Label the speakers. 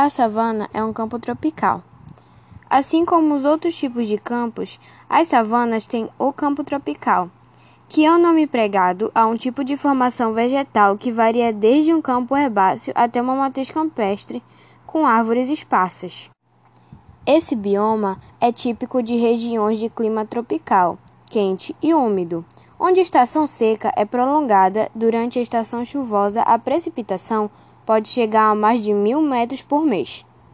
Speaker 1: A savana é um campo tropical. Assim como os outros tipos de campos, as savanas têm o campo tropical, que é o um nome pregado a um tipo de formação vegetal que varia desde um campo herbáceo até uma matriz campestre com árvores esparsas. Esse bioma é típico de regiões de clima tropical, quente e úmido, onde a estação seca é prolongada, durante a estação chuvosa a precipitação pode chegar a mais de mil metros por mês.